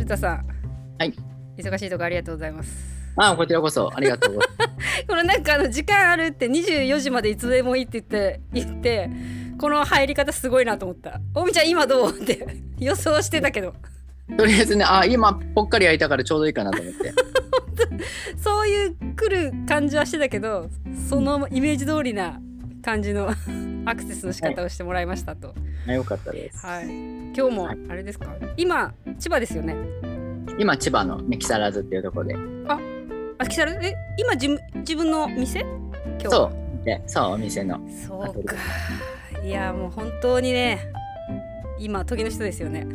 鶴田さん。はい。忙しいとこありがとうございます。あこちらこそ。ありがとうございます。このなんかあの時間あるって24時までいつでもいいって言って言ってこの入り方すごいなと思った。おみちゃん今どう？って。予想してたけど。とりあえずね、あ今ぽっかり空いたからちょうどいいかなと思って。そういう来る感じはしてたけどそのイメージ通りな感じのアクセスの仕方をしてもらいましたと。あよかったです。はい。今日もあれですか？今千葉ですよね？今千葉のね木更津っていうところで。あ木更津？え今自分自分の店？今日。そう。で、そうお店の。そうか。い。やもう本当にね今時の人ですよね。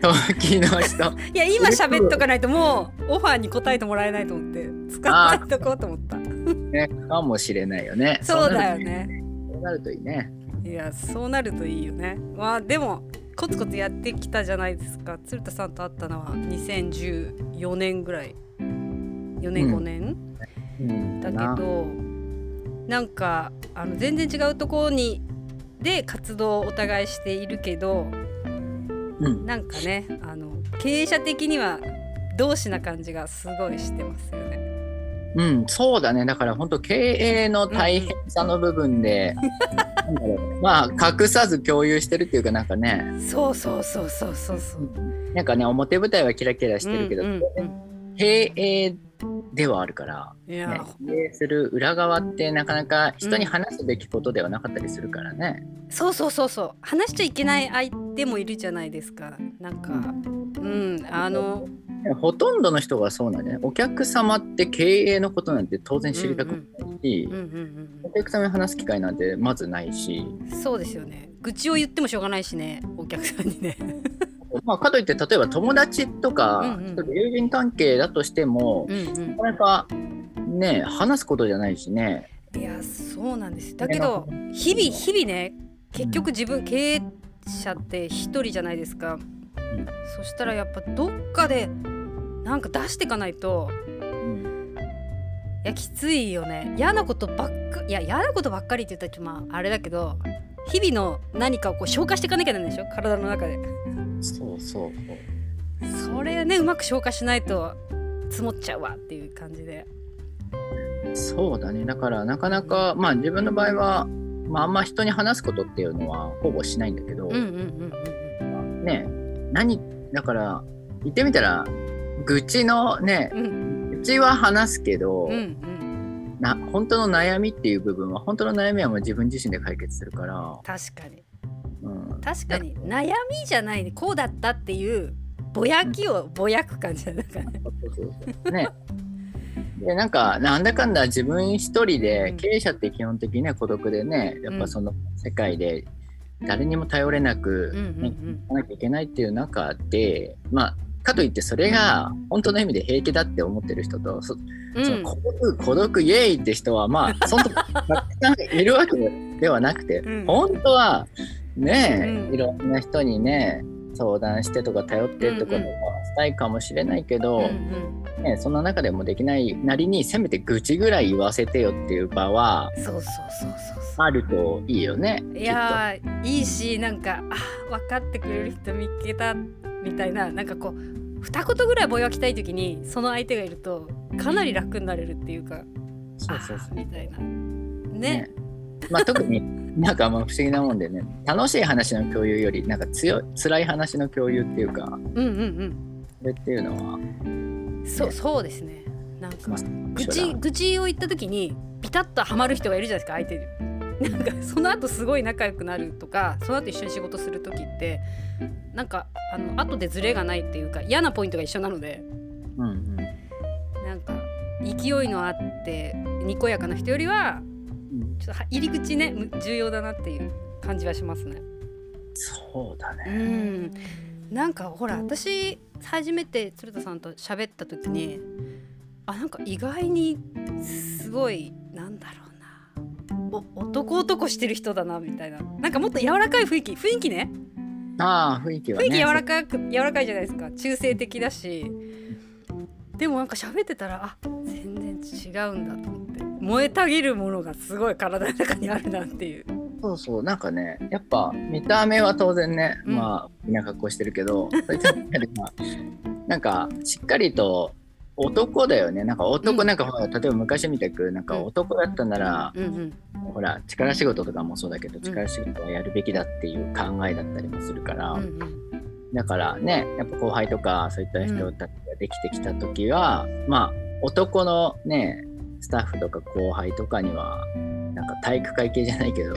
時の人。いや今喋っとかないともうオファーに答えてもらえないと思って使わないとこうと思った。ねかもしれないよね。そうだよねなるといいね。いやそうなるといいよね。まあでもコツコツやってきたじゃないですか。鶴田さんと会ったのは2014年ぐらい。4年うん。5年、うん。だけどなん。かあの全然違うところにで活動をお互いしているけどうん。なん。かねあの経営者的には同志な感じがすごいしてますよね。うん、そうだね。だから本当経営の大変さの部分で、まあ隠さず共有してるっていうかなんかね、そうそうそうそうそうそう。なんかね表舞台はキラキラしてるけど、うんうん経営ではあるから、ね、経営する裏側ってなかなか人に話すべきことではなかったりするからね。そうそうそうそう話しちゃいけない相手もいるじゃないですか。なんかうんあのほとんどの人がそうなんだよね。お客様って経営のことなんて当然知りたくないし、うんうんお客様に話す機会なんてまずないし、うんそうですよね。愚痴を言ってもしょうがないしねお客さんにね。まあ、かといって例えば友達とか、うんうん。友人関係だとしても、うんうん。なかなかね話すことじゃないしね。いやそうなんです。だけど日々日々ね結局自分経営者って一人じゃないですか、そしたらやっぱどっかでなんか出していかないと。うん。いやきついよね。嫌なことばっかいや嫌なことばっかりって言ったらまああれだけど日々の何かをこう消化していかなきゃなんでしょ？体の中でそうそう。それねうまく消化しないと積もっちゃうわっていう感じで。そうだね。だからなかなかまあ自分の場合は、まあ、あんま人に話すことっていうのはほぼしないんだけど、うんうんうんうんね何だから言ってみたら愚痴のねうん。愚痴は話すけど、うんうん。な本当の悩みっていう部分は本当の悩みはもう自分自身で解決するから、確かにうん、確かに悩みじゃないこうだったっていうぼやきをぼやく感じだなんかね。そうそうそうね。でなんかなんだかんだ自分一人で、うん。経営者って基本的には孤独でねやっぱその世界で誰にも頼れなく、ねいかなきゃいけないっていう中でまあかといってそれが本当の意味で平気だって思ってる人とその孤独孤独イエーイって人はまあそんなたくさんいるわけではなくて、うん。本当はねえ、うん。いろんな人にね相談してとか頼ってってことはしたいかもしれないけど、うんうん。ね、その中でもできないなりにせめて愚痴ぐらい言わせてよっていう場はそうそうそうそうあるといいよね。いやーいいしなんかあ分かってくれる人見つけたみたいななんかこう二言ぐらいぼやきたい時にその相手がいるとかなり楽になれるっていうかそうそうそう。みたいな。ね。ねまあ、特になんかまあ不思議なもんでね。楽しい話の共有よりなんか強い辛い話の共有っていうかうんうんそれっていうのは、うんそうそうですね。なんかまあ、愚痴愚痴を言った時にピタッとはまる人がいるじゃないですか相手に。なんかその後すごい仲良くなるとかその後一緒に仕事する時ってなんかあの後でズレがないっていうか嫌なポイントが一緒なのでうんうん。なんか勢いのあってにこやかな人よりはうん、ちょっとは入り口ねむ重要だなっていう感じはしますね。そうだうね。んなんかほら私初めて鶴田さんと喋った時にあなんか意外にすごいなんだろうなお男男してる人だなみたいななんかもっと柔らかい雰囲気雰囲気ねああ雰囲気はね。雰囲気柔らかく柔らかいじゃないですか中性的だしでもなんか喋ってたらあ全然違うんだと思って燃えたぎるものがすごい体の中にあるなっていう。そうそうなんかねやっぱ見た目は当然ね、うん。まあみんな格好してるけどなんかしっかりと男だよね。なんか男、うん。なんかほら例えば昔みたくなんか男だったなら、うんうん。ほら力仕事とかもそうだけど力仕事はやるべきだっていう考えだったりもするから、だからねやっぱ後輩とかそういった人たちができてきた時は、まあ男のねスタッフとか後輩とかにはなんか体育会系じゃないけど、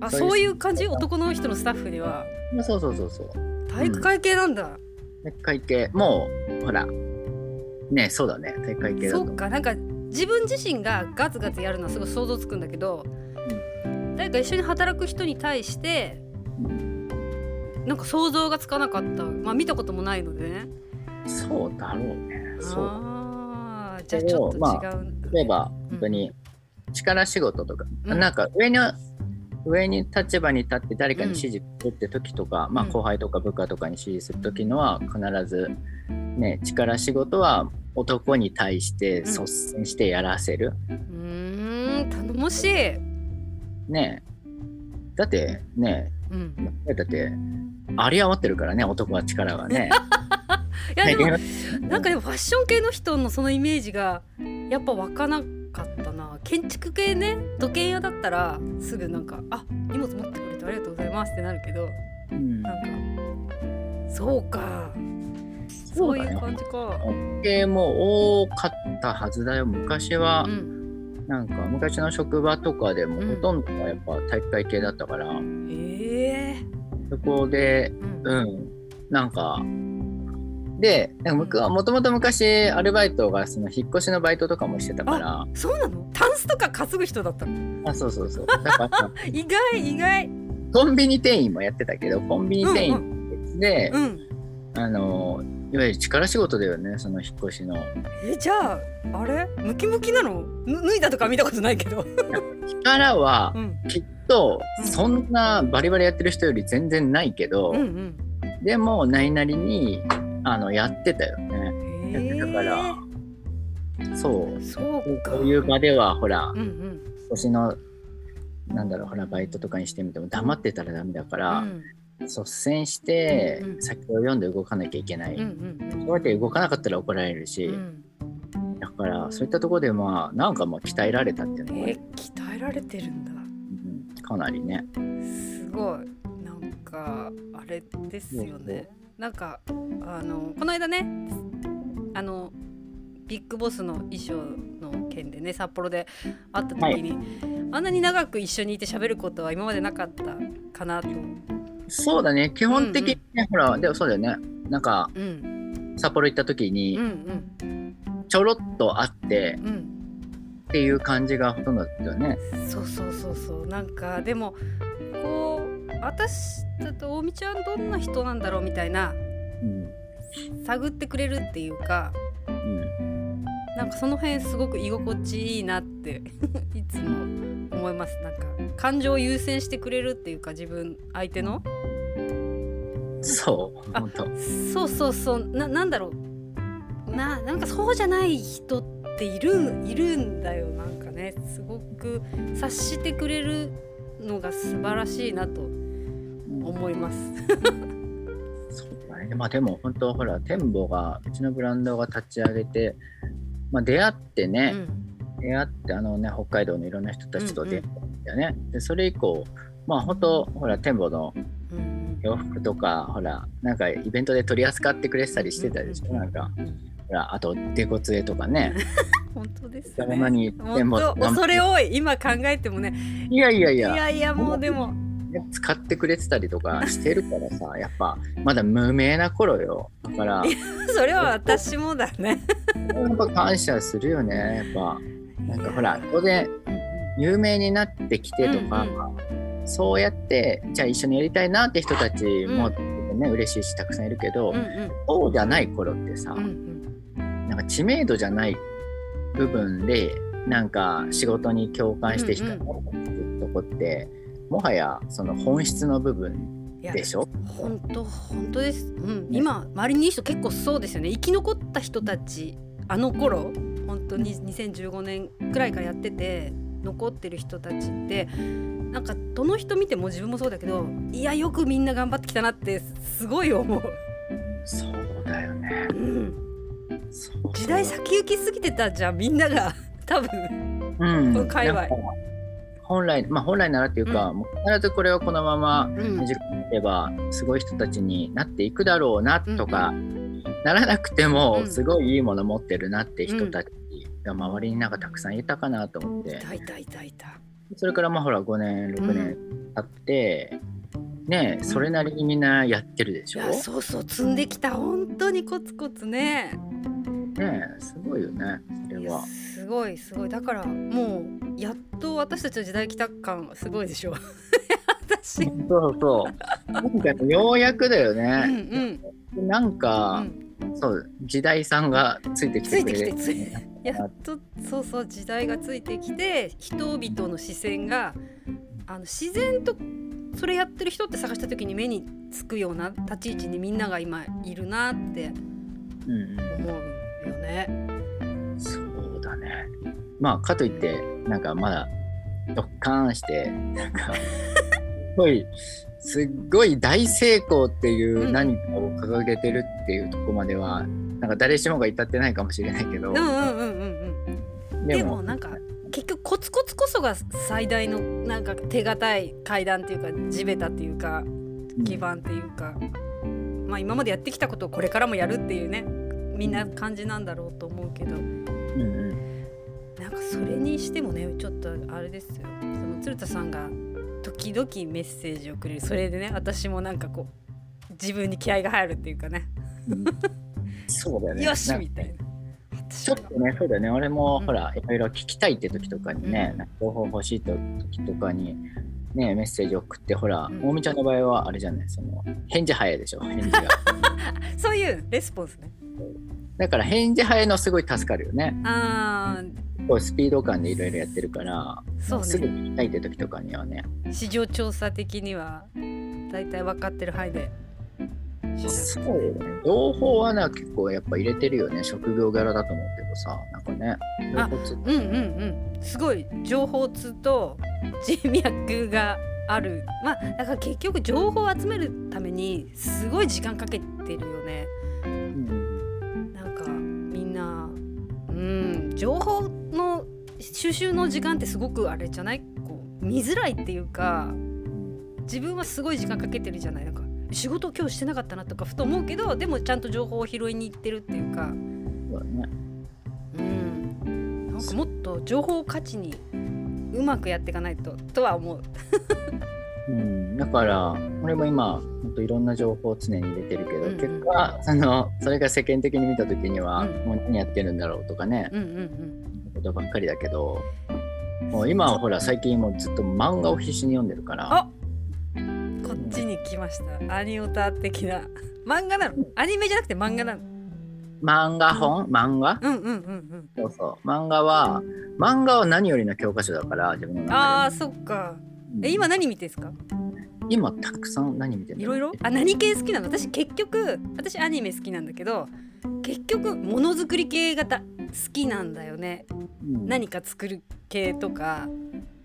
あそういう感じ？男の人のスタッフには？まあ、そうそうそうそう。体育会系なんだ、体育会系。もうほらねそうだね。体育会系だと。そっか。なんか自分自身がガツガツやるのはすごい想像つくんだけど、誰か一緒に働く人に対してなんか想像がつかなかった。まあ見たこともないのでね。そうだろうね。そう。あーじゃあちょっと違う、ま例えばうん。本当に力仕事とか、うん。なんか上に上に立場に立って誰かに指示するって時とか、まあうん。後輩とか部下とかに指示する時のは必ずね力仕事は男に対して率先してやらせる、うーん頼もしい、ね。だってね。うん、だって有り余ってるからね男は力がね。いやでもね。なんかでもファッション系の人のそのイメージがやっぱ湧かなかったな。建築系ね時計屋だったらすぐなんか「あ荷物持ってくれてありがとうございます」ってなるけどうん。なんかそうか。そういう感じか。系も多かったはずだよ。昔は、うん、なんか昔の職場とかでもうん。ほとんどがやっぱ体育会系だったから、ええ。そこでうん。うん。なんかで僕はもともと昔アルバイトがその引っ越しのバイトとかもしてたから。そうなの？タンスとか担ぐ人だったの？あそうそうそう。意外意外。コンビニ店員もやってたけどコンビニ店員で、うん。あのいわゆる力仕事だよねその引っ越しの。えじゃああれ？ムキムキなの？ぬ脱いだとか見たことないけど。力はうん。きっとうん。そんなバリバリやってる人より全然ないけど、うんうん。でもないなりにあのやってたよね。へえだから。そう。そうか。こういう場ではほらうんうん。年のなんだろうほらバイトとかにしてみても黙ってたらダメだから、うん。率先してうん先を読んで動かなきゃいけない、うんうんそうやって動かなかったら怒られるし、うん。だからそういったところでまあなんかまあ鍛えられたっていうのが、え鍛えられてるんだ。うん。かなりね。すごい。なんかあれですよねなんかあのこの間ねあのビッグボスの衣装の件でね札幌で会った時に、あんなに長く一緒にいて喋ることは今までなかったかなと。そうだね。基本的にね、ほらでもそうだよね。なんかうん。札幌行った時うにんうん。ちょろっと会ってうん。っていう感じがほとんどだったよね。そうそうそうそう。なんかでもこう私だと大道ちゃんどんな人なんだろうみたいなうん探ってくれるっていうかうんなんかその辺すごく居心地いいなって いつも思います。なんか感情を優先してくれるっていうか自分相手の。そうあ本当。そうそうそう。ななんだろう。ななんかそうじゃない人っているいるんだよ。なんかねすごく察してくれるのが素晴らしいなと思います。そうだね。まあでも本当ほら、天保が、うちのブランドが立ち上げて、まあ出会ってね、出会ってあのね、北海道のいろんな人たちと出会ったんだよね。で、それ以降、まあ本当ほら、天保のうんうん洋服とか、ほら、なんかイベントで取り扱ってくれてたりしてたでしょ。なんか、うんほら、あと、デコツエとかね。本当ですそんなね。に恐れ多い今考えてもねいやいやいいや、やいやもうでもね使ってくれてたりとかしてるからさ、やっぱ、まだ無名な頃よ。だから、それは私もだね。やっぱ感謝するよね。やっぱ、なんかほら、当然、有名になってきてとか、うんそうやってじゃあ一緒にやりたいなって人たちも、うね嬉しいしたくさんいるけど、うんうんそうじゃない頃ってさ、うんうんなんか知名度じゃない部分でなんか仕事に共感して人がってとこって、もはやその本質の部分でしょ？本当本当です、うん、今周りにいい人結構そうですよね。生き残った人たちあの頃本当に2015年くらいからやってて残ってる人たちってなんかどの人見ても自分もそうだけどいやよくみんな頑張ってきたなってすごい思う。そうだよね、うん、時代先行きすぎてたじゃんみんなが。多分、うん、この界隈本来、まあ、本来ならっていうか、うん、必ずこれをこのまま短くればすごい人たちになっていくだろうなとか、うん、ならなくてもすごいいいもの持ってるなって人たちが周りになんかたくさんいたかなと思って、いたいたいたそれからまあほら5年6年経って、ねそれなりにみんなやってるでしょ、うそうそう積んできた。本当にコツコツね。ねすごいよねそれは。すごい。すごい。だからもうやっと私たちの時代来た感すごいでしょ。私そうそう。なんかようやくだよね、うんうん、なんか、うん、そう時代さんがついてきてくれるついてきてやっとそうそう時代がついてきて人々の視線があの自然とそれやってる人って探した時に目につくような立ち位置にみんなが今いるなって思うよね。まあかといってなんかまだドッカーンしてなんか すごいすっごい大成功っていう何かを掲げてるっていうとこまでは、うん、なんか誰しもが至ってないかもしれないけど。うんうんうんうんうん、でもなんか結局コツコツこそが最大のなんか手堅い階段っていうか地べたっていうか基盤っていうか、うん、まあ今までやってきたことをこれからもやるっていうねみんな感じなんだろうと思うけど、うんうん、なんかそれにしてもねちょっとあれですよその鶴田さんが時々メッセージをくれるそれでね私もなんかこう自分に気合が入るっていうかね、うん、そうだよね よしみたいな。ちょっとね、そうだよね。俺も、ほら、いろいろ聞きたいって時とかにね、うん、情報欲しい時とかに、ね、メッセージ送って、ほら、大、う、見、ん、ちゃんの場合は、あれじゃない、その、返事早いでしょ、返事が。そういうレスポンスね。だから返事早いのすごい助かるよね。ああ。スピード感でいろいろやってるから、そう、ね、すぐ聞きたいって時とかにはね。市場調査的には大体分かってる範囲で。そうよね。情報はな結構やっぱ入れてるよね。職業柄だと思うけどさ、なんかね。あ、うんうんうん。すごい情報通と人脈がある。まあだから結局情報を集めるためにすごい時間かけてるよね。情報の収集の時間ってすごくあれじゃない？こう見づらいっていうか自分はすごい時間かけてるじゃない？なんか仕事今日してなかったなとかふと思うけどでもちゃんと情報を拾いに行ってるっていうか。そうね。うん。なんかもっと情報を価値にうまくやっていかないととは思う。うん、だから俺も今本当いろんな情報を常に入れてるけど、うんうん、結果そのそれが世間的に見た時には、うん、もう何やってるんだろうとかね、うんうんうん、ことばっかりだけどもう今はほら最近もずっと漫画を必死に読んでるから。こっちに来ました、アニオタ的な。漫画なの？アニメじゃなくて漫画なの？漫画本？漫画？うんうんうんうん。そうそう。漫画は漫画は何よりの教科書だから自分の中で。ああそっか。え今何見てんすか？今たくさん何見てるいろいろ？あ何系好きなの？私結局私アニメ好きなんだけど結局ものづくり系が好きなんだよね、うん、何か作る系とか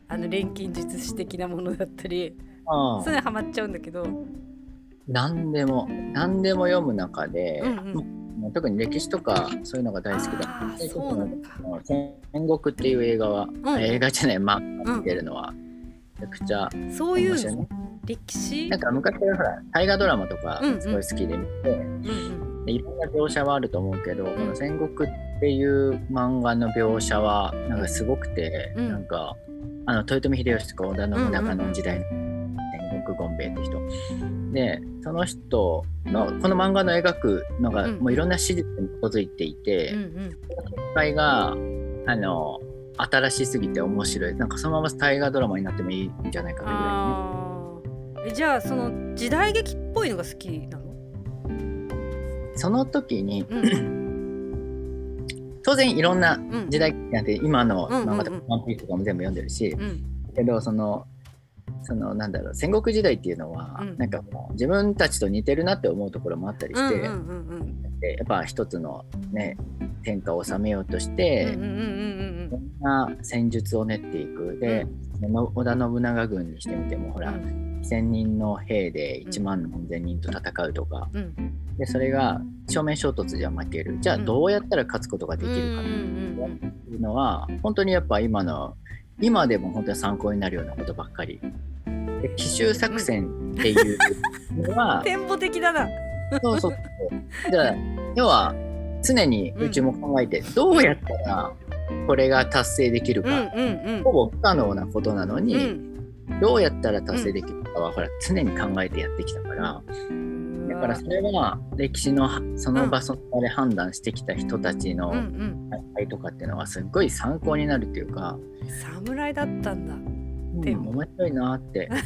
あの錬金術師的なものだったりそういうのハマっちゃうんだけど。何でも何でも読む中で、うんうん、特に歴史とかそういうのが大好きだ。そうなんだ戦国っていう映画は、うん、映画じゃない漫画見てるのは、めちゃくちゃそういうの歴史？なんか昔からほら大河ドラマとかすごい好きで見て、うんうん、いろんな描写はあると思うけど、うん、この戦国っていう漫画の描写はなんかすごくて、うん、なんかあの豊臣秀吉とか織田信長の時代の戦国権兵衛って人。でその人のこの漫画の描くのが、もういろんな史実に基づいていて、うんうん、失敗があの新しすぎて面白い。なんかそのまま大河ドラマになってもいいんじゃないかなぐらいねえじゃあその時代劇っぽいのが好きなの？その時に、うん、当然いろんな時代劇なんて、今のまで「ワンピースとかも全部読んでるし、うん、けどそのそのなんだろう戦国時代っていうのは、うん、なんかもう自分たちと似てるなって思うところもあったりして、やっぱ一つのね天下を治めようとして、いろんな戦術を練っていく。で、うん、織田信長軍にしてみてもほら、うん、2,000人の兵で1万何千人と戦うとか、うん、でそれが正面衝突じゃ負ける。じゃあどうやったら勝つことができるかっていうのは本当にやっぱ今の今でも本当に参考になるようなことばっかり。で奇襲作戦っていうのは 展望的だな。そうそうじゃあ要は常にうちも考えて、どうやったらこれが達成できるか、ほぼ不可能なことなのに、どうやったら達成できるかは、ほら常に考えてやってきたから。だからそれは歴史のその場所で判断してきた人たちの大とかっていうのはすごい参考になるっていうか。侍だったんだ、うん、面白いなって。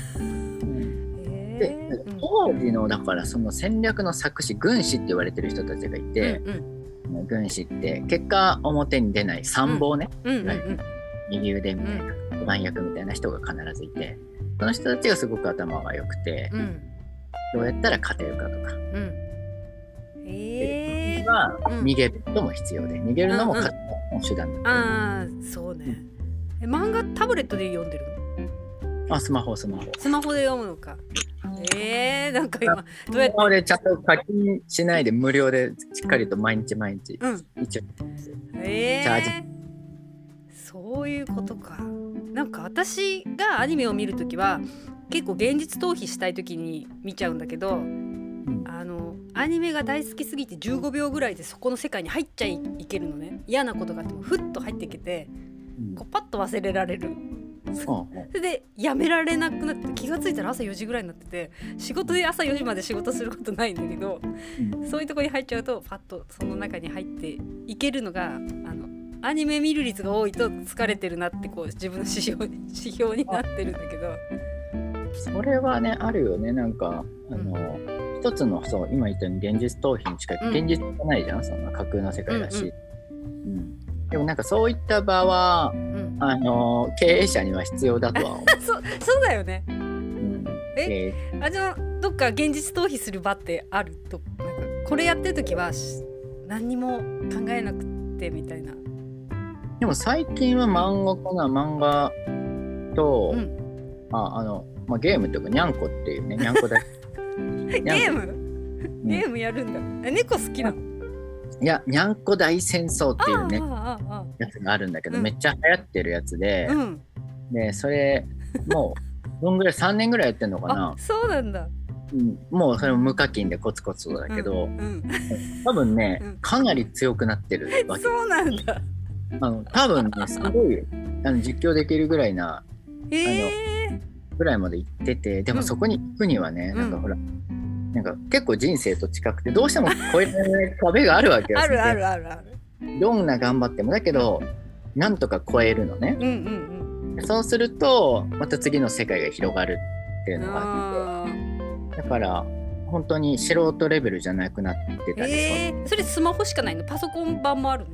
で当時のだからその戦略の作詞軍師って言われてる人たちがいて、うんうん、軍師って結果表に出ない参謀ね、うんうんうん、右腕みたいな番役みたいな人が必ずいてその人たちがすごく頭が良くて、うん、どうやったら勝てるかとか。うん。えー、は逃げることも必要で、逃げるのも勝つの手段だ、ああそうね、え漫画タブレットで読んでるの？あスマホスマホ。スマホで読むのか。えー、なんか今どうやって？でちゃんと課金しないで無料でしっかりと毎日毎日、うん、一応、えー、チャージ。そういうことかなんか私がアニメを見るときは結構現実逃避したい時に見ちゃうんだけど、うん、あのアニメが大好きすぎて15秒ぐらいでそこの世界に入っちゃいけるのね。嫌なことがあってもふっと入っていけて、うん、こうパッと忘れられる。それ でやめられなくなって気が付いたら朝4時ぐらいになってて仕事で朝4時まで仕事することないんだけど、うん、そういうとこに入っちゃうとパッとその中に入っていけるのがあのアニメ見る率が多いと疲れてるなってこう自分の指標指標になってるんだけど。それはねあるよね。なんかあの、うん、一つのそう今言ったように現実逃避に近い、うん、現実じゃないじゃんそんな架空の世界だし、うん、うん、でもなんかそういった場は、あの経営者には必要だとは思う。そそうだよね、うん、えあじゃあどっか現実逃避する場ってある？となんかこれやってる時は何にも考えなくてみたいなでも最近は漫画かな漫画と、ああのまあ、ゲームとかにゃんこっていうねにゃんこだ ゲーム？ゲームやるんだ、え猫好きなの？いやにゃんこ大戦争っていうねやつがあるんだけど、うん、めっちゃ流行ってるやつで、うん、でそれもうどんぐらい3年ぐらいやってんのかな？そうなんだ。うん、もうそれも無課金でコツコツだけど、うんうん、多分ね、かなり強くなってるわけ。そうなんだあの多分ねすごいあの実況できるぐらいな、えー、ぐらいまで行っててでもそこに行くにはね、うん、なんかほらなんか結構人生と近くてどうしても越えられない壁があるわけよあるあるあるある。どんな頑張ってもだけどなんとか超えるのね、うんうんうん、そうするとまた次の世界が広がるっていうのがあって。だから本当に素人レベルじゃなくなってたり、えー、それスマホしかないの？パソコン版もある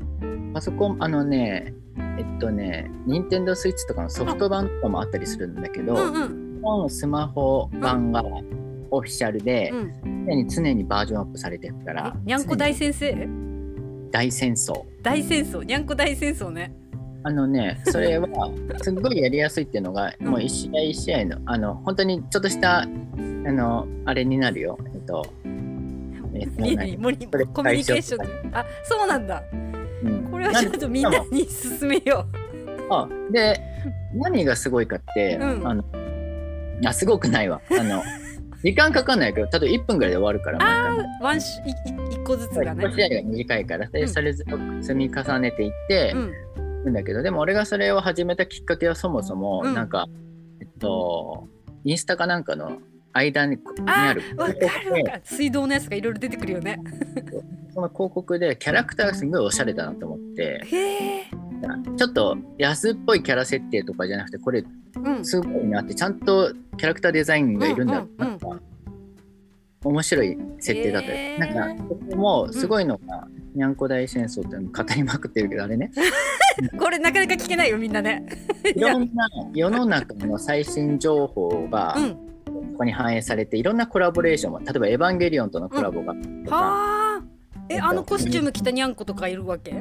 パソコンあのねえっとね、任天堂スイッチとかのソフト版とかもあったりするんだけど、うんうん、スマホ版がオフィシャルで、うん、常に常にバージョンアップされてるから。にゃんこ大先生？大戦争。大戦争、にゃんこ大戦争ね。あのね、それは すごいやりやすいっていうのが、うん、もう一試合一試合の、あの、本当にちょっとした、あの、あれになるよ。えっと、えっと、コミュニケーションあ、そうなんだ。これはちょっとみんなに勧めよう。あで何がすごいかって、うん、あのあすごくないわ。あの時間かかんないけど例えば1分ぐらいで終わるからあワンシ1個ずつがね。1試合が短いからでそれ積み重ねていって、うん、だけどでも俺がそれを始めたきっかけはそもそも、うん、なんかえっとインスタかなんかの間にある。水道のやつがいろいろ出てくるよね その広告でキャラクターがすごいおしゃれだなと思って。ちょっと安っぽいキャラ設定とかじゃなくてこれすごいなってちゃんとキャラクターデザインがいるんだっうんうん、面白い設定だったり、なんかここもすごいのが、にゃんこ大戦争って語りまくってるけどあれね。これなかなか聞けないよみんなね。いろんな世の中の最新情報が、うん。ここに反映されていろんなコラボレーションも例えば「エヴァンゲリオン」とのコラボが、うん、はあえあのコスチューム着たにゃんことかいるわけ？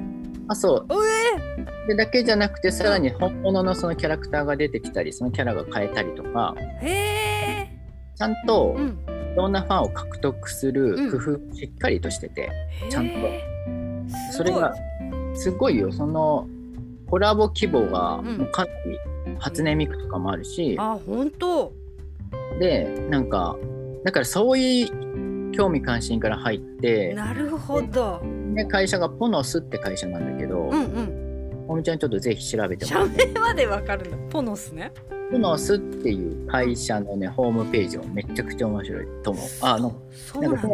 あそう。えー、でだけじゃなくてさらに本物のそのキャラクターが出てきたりそのキャラが変えたりとかへえちゃんと、うん、ろんなファンを獲得する工夫しっかりとしてて、うん、ちゃんと。それがすごいよ。そのコラボ規模がもうかなり初音ミクとかもあるし、うん、あ本当でなんかだからそういう興味関心から入ってなるほどで会社がポノスって会社なんだけど、うんうんおみちゃんちょっとぜひ調べてもらって。社名までわかるんだ。ポノスね。ポノスっていう会社のね、ホームページもめちゃくちゃ面白いと思う。あの、そうなんか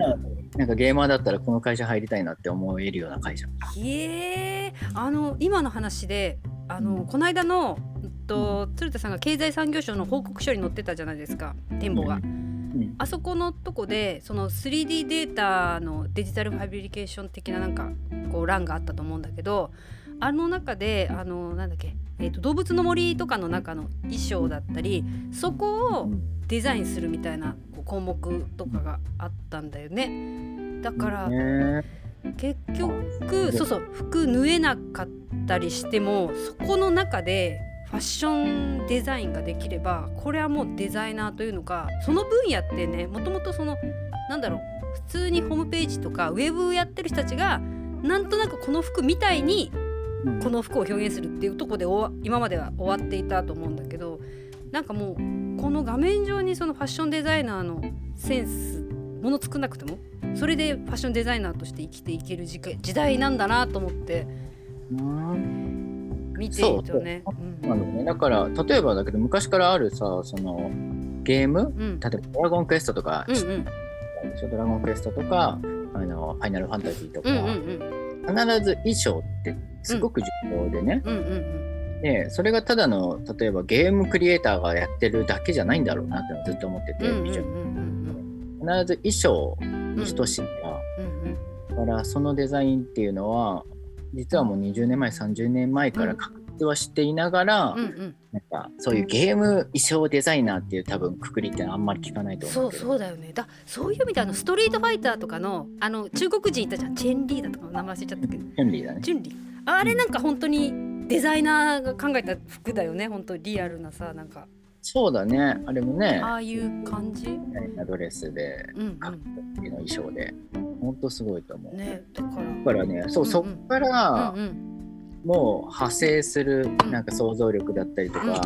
なんかゲーマーだったらこの会社入りたいなって思えるような会社。へえあの今の話であの、うん、この間のと鶴田さんが経済産業省の報告書に載ってたじゃないですか展望が。うんあそこのとこでその 3D データのデジタルファブリケーション的ななんかこう欄があったと思うんだけどあの中であのなんだっけ、えーと、動物の森とかの中の衣装だったりそこをデザインするみたいな項目とかがあったんだよね。だから、結局そうそう服縫えなかったりしてもそこの中でファッションデザインができればこれはもうデザイナーというのかその分野ってねもともとそのなんだろう普通にホームページとかウェブやってる人たちがなんとなくこの服みたいにこの服を表現するっていうとこで今までは終わっていたと思うんだけどなんかもうこの画面上にそのファッションデザイナーのセンスもの作んなくてもそれでファッションデザイナーとして生きていける時時代なんだなと思って見ているとね。うん、ね。だから例えばだけど昔からあるさそのゲーム、うん、例えば「ドラゴンクエスト」とか、うんうん、ドラゴンクエストとかあのファイナルファンタジーとか、うんうんうん。必ず衣装ってすごく重要でね、うん。うんうん、でそれがただの例えばゲームクリエイターがやってるだけじゃないんだろうなってずっと思ってて、うんうんうん、必ず衣装に等しいから、うんうん、だからそのデザインっていうのは実はもう20年前30年前から確立はしていながら、うんうん、なんかそういうゲーム衣装デザイナーっていう多分くくりってあんまり聞かないと思うそうそうだよね。だそういう意味であのストリートファイターとかのあの中国人いたじゃん。チェンリーだとか名前忘れちゃったけど。チェンリーだね。チェンリー。あれなんか本当にデザイナーが考えた服だよね。本当リアルなさなんか。そうだね。あれもねああいう感じ。ドレスで、うんうん、の衣装で本当すごいと思う。ねだから。だからねそう、うんうん、そっから、うんうん。もう派生するなんか想像力だったりとか、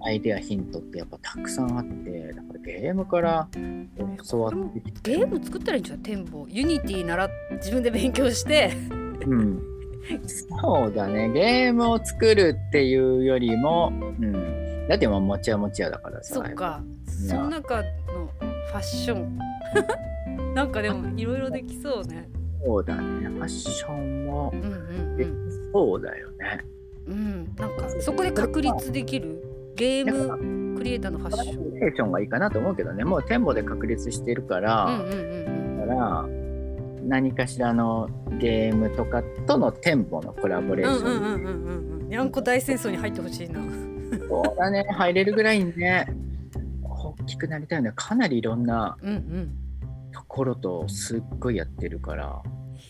アイデアヒントってやっぱたくさんあってだからゲームから教わってきてゲーム作ったらいいんじゃない展望ユニティなら自分で勉強して。うん。そうだね。ゲームを作るっていうよりも、うん、だってもちはもちやだからさ。そっか。その中のファッションなんかでもいろいろできそうね。そうだね。ファッションもできそうだよね。うん、なんかそこで確立できる？ゲームクリエイターのファッション。クリエーションがいいかなと思うけどね。もう店舗で確立してるから、うんうんうんだから何かしらのゲームとかとの店舗のコラボレーション。うんうんうんうん。にゃん。こ大戦争に入ってほしいな。そうだね。入れるぐらいにね大きくなりたいのはかなりいろんなところとすっごいやってるから。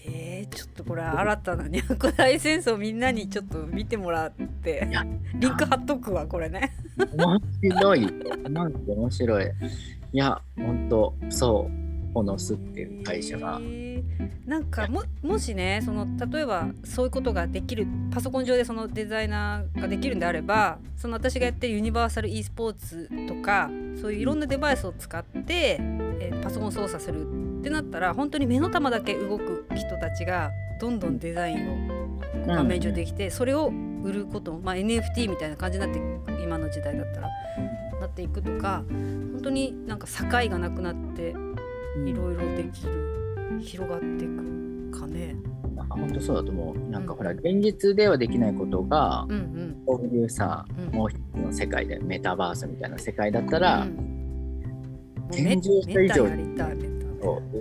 えー、ちょっとこれ新たなにゃんこ大戦争みんなにちょっと見てもらってリンク貼っとくわこれね。面白い。なんか面白い。いや本当そうホノスっていう会社が、えー、なんかももしねその例えばそういうことができるパソコン上でそのデザイナーができるんであればその私がやってるユニバーサル e スポーツとかそういういろんなデバイスを使って、えー、パソコン操作するってなったら本当に目の玉だけ動く人たちがどんどんデザインを画面上できて、それを売ること、まあ、NFT みたいな感じになって今の時代だったらなっていくとか本当になんか境がなくなっていろいろできる広がっていくかね。本当そうだと思う。なんかほら、現実ではできないことが、うんうん、こういうさ、うん、もう一つの世界でメタバースみたいな世界だったら、うん、天井下以上に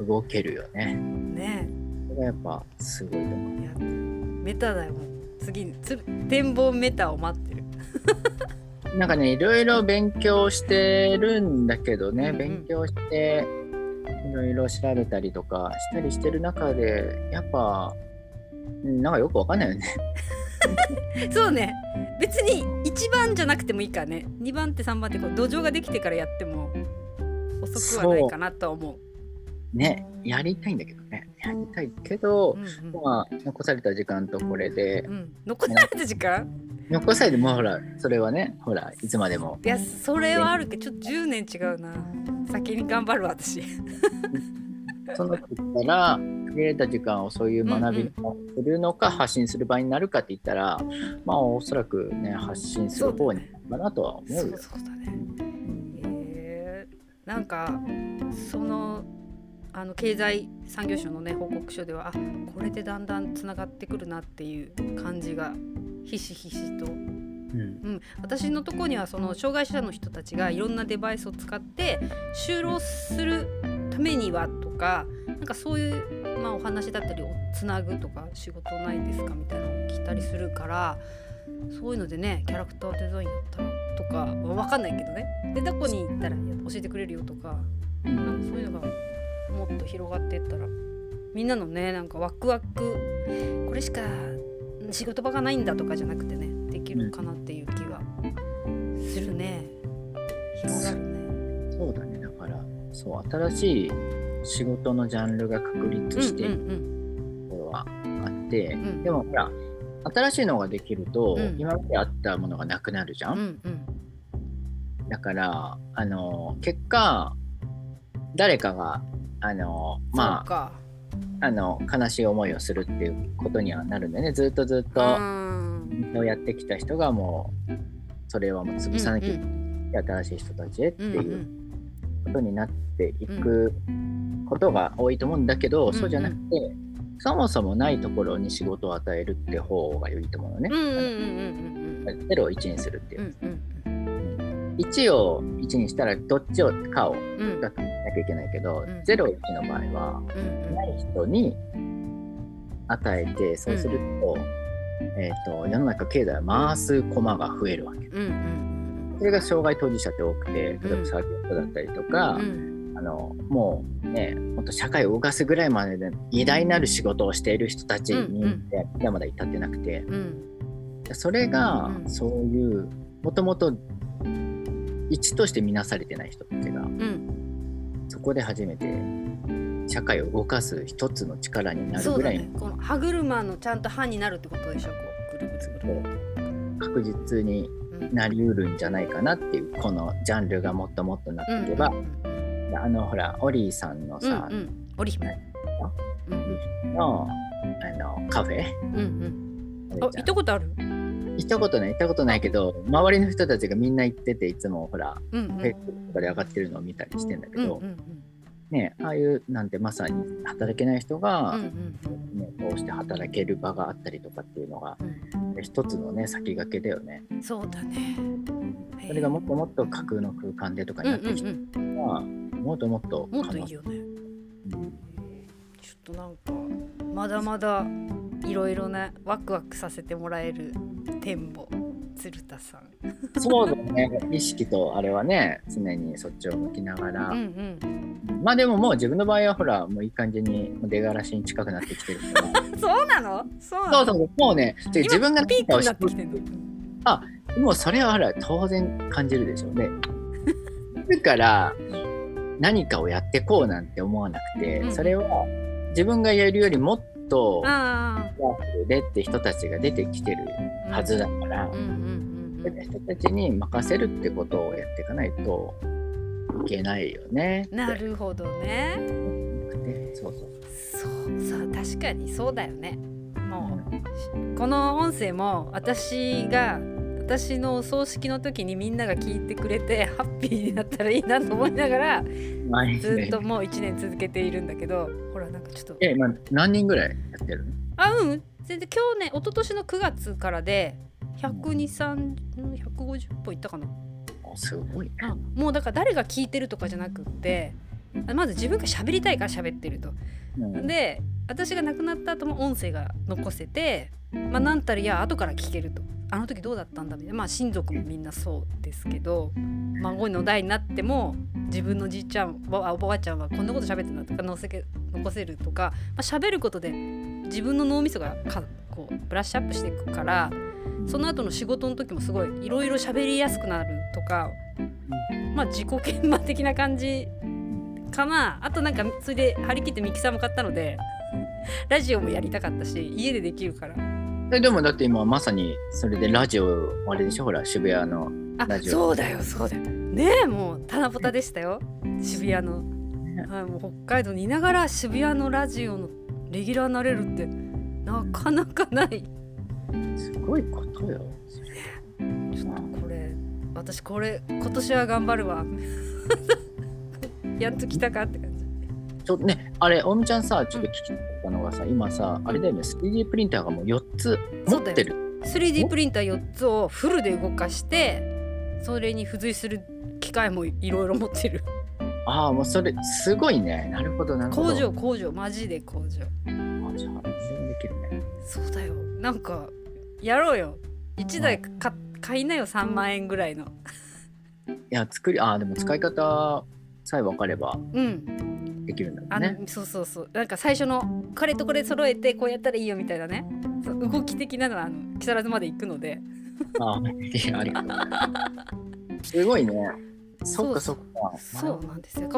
動けるよね。ね。それがやっぱすごいと思う。メタだよ次つ展望メタを待ってる。なんかねいろいろ勉強してるんだけどね、うんうん、勉強していろいろ調べたりとかしたりしてる中でやっぱなんかよくわかんないよね。そうね。別に1番じゃなくてもいいからね。2番手3番手こう土壌ができてからやっても遅くはないかなと思う。ねやりたいんだけどね。やりたいけど、うんうん、まあ残された時間とこれで、うん、残された時間？残されてもほらそれはねほらいつまでも。いやそれはあるけどちょっと10年違うな。先に頑張る私。その時から限られた時間をそういう学びをするのか、発信する場合になるかって言ったらまあおそらくね発信する方にかなとは思うよ。そうだね、えー、なんかそのあの経済産業省のね報告書ではあこれでだんだんつながってくるなっていう感じがひしひしと、うん、うん、私のとこにはその障害者の人たちがいろんなデバイスを使って就労するためにはとかなんかそういう、まあ、お話だったりをつなぐとか仕事ないですかみたいなのを聞いたりするからそういうのでねキャラクターデザインだったらとかわかんないけどね。でどこに行ったら教えてくれるよとかなんかそういうのがもっと広がっていったらみんなのねなんかワクワクこれしか仕事場がないんだとかじゃなくてねできるかなっていう気がするね、広がるね。そうだね。だからそう新しい仕事のジャンルが確立しているところはあって、うん。うん、でもほら新しいのができると、うん、今まであったものがなくなるじゃん、うんうん、だからあの結果誰かがあのまああの悲しい思いをするっていうことにはなるんだよね。ずっとずっとをやってきた人がもうそれはもう潰さなきゃうんうん、新しい人たちへっていうことになっていくことが多いと思うんだけど、うんうん、そうじゃなくて、そもそもないところに仕事を与えるって方が良いと思うのね。ゼロを1にするっていう。うんうん1を1にしたらどっちをかを出さなきゃいけないけど、うん、0、1の場合は、ない人に与えてそうすると,、えーと、世の中経済を回す駒が増えるわけ。それが障害当事者って多くて例えばサーキットだったりとか、あのもうねもっと社会を動かすぐらいまでで偉大なる仕事をしている人たちに、まだまだ至ってなくて、それがそういうもともと一として見なされてない人たちが、うん、そこで初めて社会を動かす一つの力になるぐらいね、この歯車のちゃんと歯になるってことでしょ？こうぐるぐる確実になりうるんじゃないかなっていう、このジャンルがもっともっとなっていけば、うんうん、あのほらオリーさんのさ、うんうん、オリ姫、うん、のあのカフェ、うんうん、あ行ったことある？行ったことない行ったことないけど周りの人たちがみんな行ってていつもほら、うんうん、フェイスとかで上がってるのを見たりしてんだけど、うんうんうん、ね、ああいうなんてまさに働けない人が、ね、こうして働ける場があったりとかっていうのが、うん、一つのね先駆けだよね。そうだね。それがもっともっと架空の空間でとかになってきたら、もっともっともっといいよね。うん、ちょっとなんかまだまだいろいろなワクワクさせてもらえる展望鶴田さん。そうだね。意識とあれはね常にそっちを向きながら、うんうん、まあでももう自分の場合はほらもういい感じに出がらしに近くなってきてるから。そうなの？そうそうそうもうね自分がピークになってきてるあもうそれはほら当然感じるでしょ。うねだから何かをやってこうなんて思わなくて、うん、それは自分がやるよりもっとワーフルでって人たちが出てきてるはずだから、そういう人たちに任せるってことをやっていかないといけないよね。なるほどね。そうそうそうそう確かにそうだよね。もうこの音声も私が私のお葬式の時にみんなが聞いてくれてハッピーになったらいいなと思いながらずっともう1年続けているんだけどほらなんかちょっとえ今何人ぐらいやってるの？あうん。全然今日ね一昨年の9月からで123 150本いったかな。すごい、ね、もうだから誰が聞いてるとかじゃなくってまず自分が喋りたいから喋ってると、うん、で私が亡くなった後も音声が残せてまあなんたらいや後から聞けるとあの時どうだったんだ？みたいな。まあ親族もみんなそうですけど孫の代になっても自分のじいちゃんおばあちゃんはこんなこと喋ってたとか残せ残せるとか、まあ、喋ることで自分の脳みそがこうブラッシュアップしていくからその後の仕事の時もすごいいろいろ喋りやすくなるとかまあ自己研磨的な感じかな。あとなんかそれで張り切ってミキサーも買ったのでラジオもやりたかったし家でできるから。えでもだって今まさにそれでラジオあれでしょ？ほら渋谷のラジオ。そうだよそうだよ。ねえもう七夕でしたよ。渋谷の、はい、もう北海道にいながら渋谷のラジオのレギュラーになれるってなかなかない。すごいことよ。ちょっとこれ私これ今年は頑張るわ。やっと来たかって感じ。ちょねあれおみちゃんさちょっと聞きったのがさ、今さあれだよね 3D プリンターがもう4つ持ってる。3D プリンター4つをフルで動かしてそれに付随する機械もいろいろ持ってる。ああもうそれすごいね。なるほどなるほど。工場工場。マジで工場。あじゃあできるね。そうだよ。なんかやろうよ。1台か買いなよ3万円ぐらいの。いや作りあでも使い方さえ分かれば。うんできるんだね、そうそうそう。なんか最初のこれとこれ揃えてこうやったらいいよみたいなね。動き的なのはあの木更津まで行くので。あいやありがとう。すごいね。そっかそっか。そうなんですよ。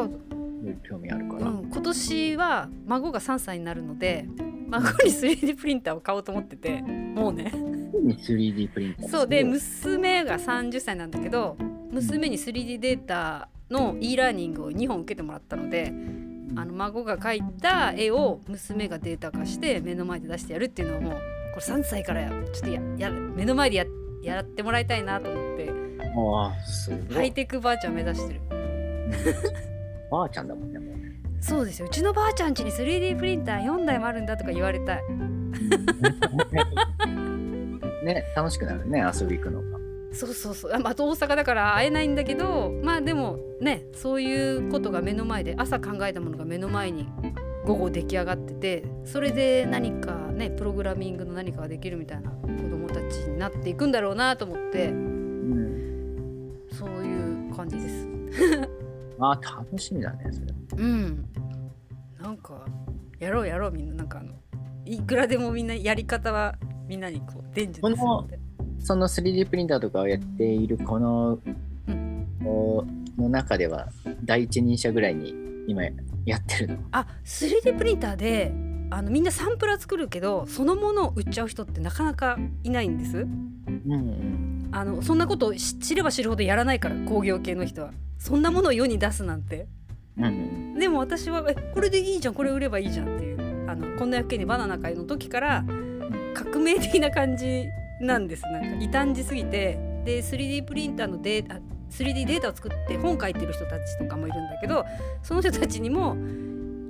興味あるから、うん、今年は孫が3歳になるので孫に 3D プリンターを買おうと思っててもうね。3D プリンター。そうで娘が30歳なんだけど娘に 3D データの e ラーニングを2本受けてもらったのであの孫が描いた絵を娘がデータ化して目の前で出してやるっていうのをもうこれ3歳からちょっとやや目の前でややってもらいたいなと思ってハイテクばあちゃん目指してる。ばあちゃんだもんねもうそうですよ。うちのばあちゃん家に 3D プリンター4台もあるんだとか言われたい。ね楽しくなるね遊び行くの。がそうそうそうあと大阪だから会えないんだけどまあでもねそういうことが目の前で朝考えたものが目の前に午後出来上がっててそれで何かねプログラミングの何かができるみたいな子供たちになっていくんだろうなと思って、うん、そういう感じです。あ楽しみだねそれ。うんなんかやろうやろうみんななんかあのいくらでもみんなやり方はみんなにこう伝授するので。その 3D プリンターとかをやっているこの、うん、の中では第一人者ぐらいに今やってるの。あ 3D プリンターであのみんなサンプラー作るけどそのものを売っちゃう人ってなかなかいないんです？うんうん、あのそんなことを知れば知るほどやらないから工業系の人は。そんなものを世に出すなんて。うん、でも私はえこれでいいじゃんこれ売ればいいじゃんっていうあのこんな役にバナナ会の時から革命的な感じなんですなんか異端児すぎてで 3D プリンターのデータ 3D データを作って本書いてる人たちとかもいるんだけどその人たちにも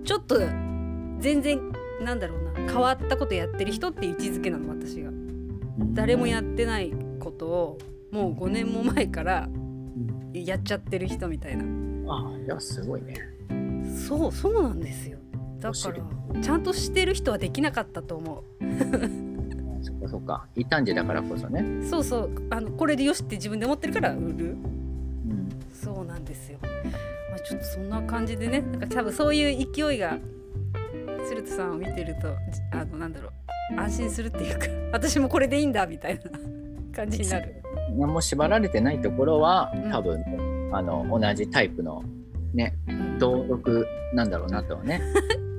ちょっと全然なんだろうな変わったことやってる人っていう位置づけなの私が。誰もやってないことをもう5年も前からやっちゃってる人みたいな。あいやすごいね。そうそうなんですよ。だからちゃんとしてる人はできなかったと思う。そっかそっか。異端児だからこそね。そうそう。あのこれでよしって自分で思ってるから売る、うん、そうなんですよ、まあ、ちょっとそんな感じでね。なんか多分そういう勢いが鶴田さんを見てるとあのなんだろう。安心するっていうか 私もこれでいいんだみたいな感じになる。何も縛られてないところは多分、うん、あの同じタイプのね同族なんだろうなとはね